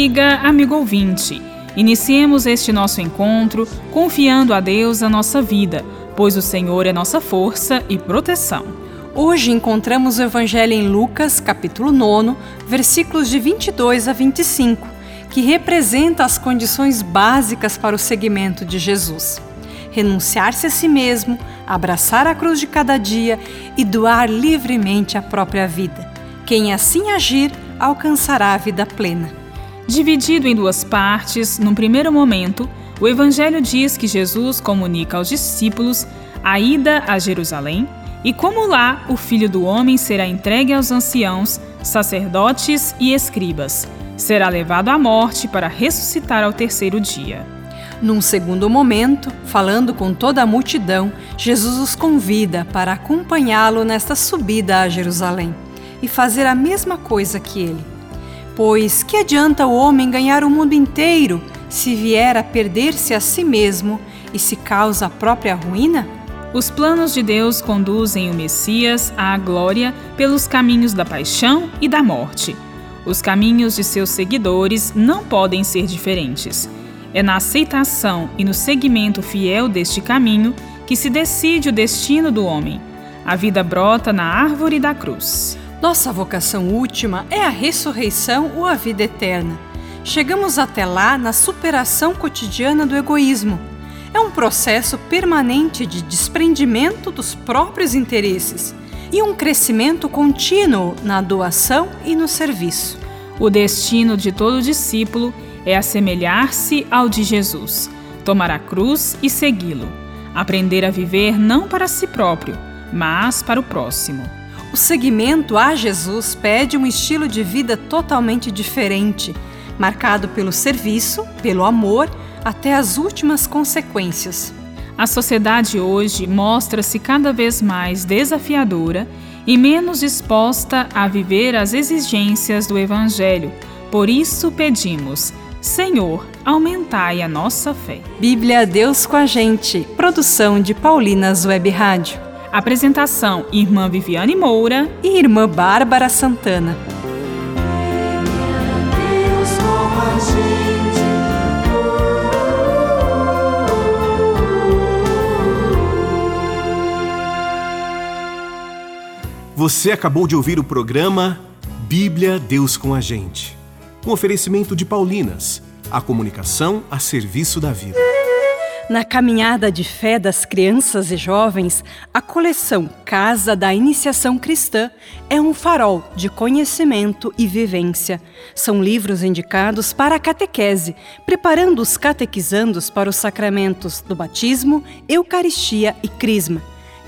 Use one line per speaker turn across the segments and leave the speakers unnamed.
amiga, amigo ouvinte. Iniciemos este nosso encontro confiando a Deus a nossa vida, pois o Senhor é nossa força e proteção.
Hoje encontramos o Evangelho em Lucas, capítulo 9, versículos de 22 a 25, que representa as condições básicas para o seguimento de Jesus. Renunciar-se a si mesmo, abraçar a cruz de cada dia e doar livremente a própria vida. Quem assim agir alcançará a vida plena.
Dividido em duas partes, num primeiro momento, o Evangelho diz que Jesus comunica aos discípulos a ida a Jerusalém e como lá o Filho do Homem será entregue aos anciãos, sacerdotes e escribas. Será levado à morte para ressuscitar ao terceiro dia.
Num segundo momento, falando com toda a multidão, Jesus os convida para acompanhá-lo nesta subida a Jerusalém e fazer a mesma coisa que ele. Pois que adianta o homem ganhar o mundo inteiro se vier a perder-se a si mesmo e se causa a própria ruína?
Os planos de Deus conduzem o Messias à glória pelos caminhos da paixão e da morte. Os caminhos de seus seguidores não podem ser diferentes. É na aceitação e no seguimento fiel deste caminho que se decide o destino do homem. A vida brota na árvore da cruz.
Nossa vocação última é a ressurreição ou a vida eterna. Chegamos até lá na superação cotidiana do egoísmo. É um processo permanente de desprendimento dos próprios interesses e um crescimento contínuo na doação e no serviço.
O destino de todo discípulo é assemelhar-se ao de Jesus, tomar a cruz e segui-lo, aprender a viver não para si próprio, mas para o próximo.
O seguimento a Jesus pede um estilo de vida totalmente diferente, marcado pelo serviço, pelo amor, até as últimas consequências.
A sociedade hoje mostra-se cada vez mais desafiadora e menos disposta a viver as exigências do Evangelho. Por isso pedimos, Senhor, aumentai a nossa fé.
Bíblia Deus com a gente. Produção de Paulinas Web Rádio.
Apresentação: Irmã Viviane Moura
e Irmã Bárbara Santana.
Você acabou de ouvir o programa Bíblia Deus com a gente. Um oferecimento de Paulinas, a comunicação a serviço da vida.
Na caminhada de fé das crianças e jovens, a coleção Casa da Iniciação Cristã é um farol de conhecimento e vivência. São livros indicados para a catequese, preparando os catequizandos para os sacramentos do batismo, Eucaristia e Crisma.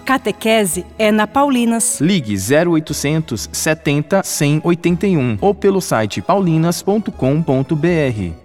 Catequese é na Paulinas.
Ligue 0800 70 181 ou pelo site paulinas.com.br.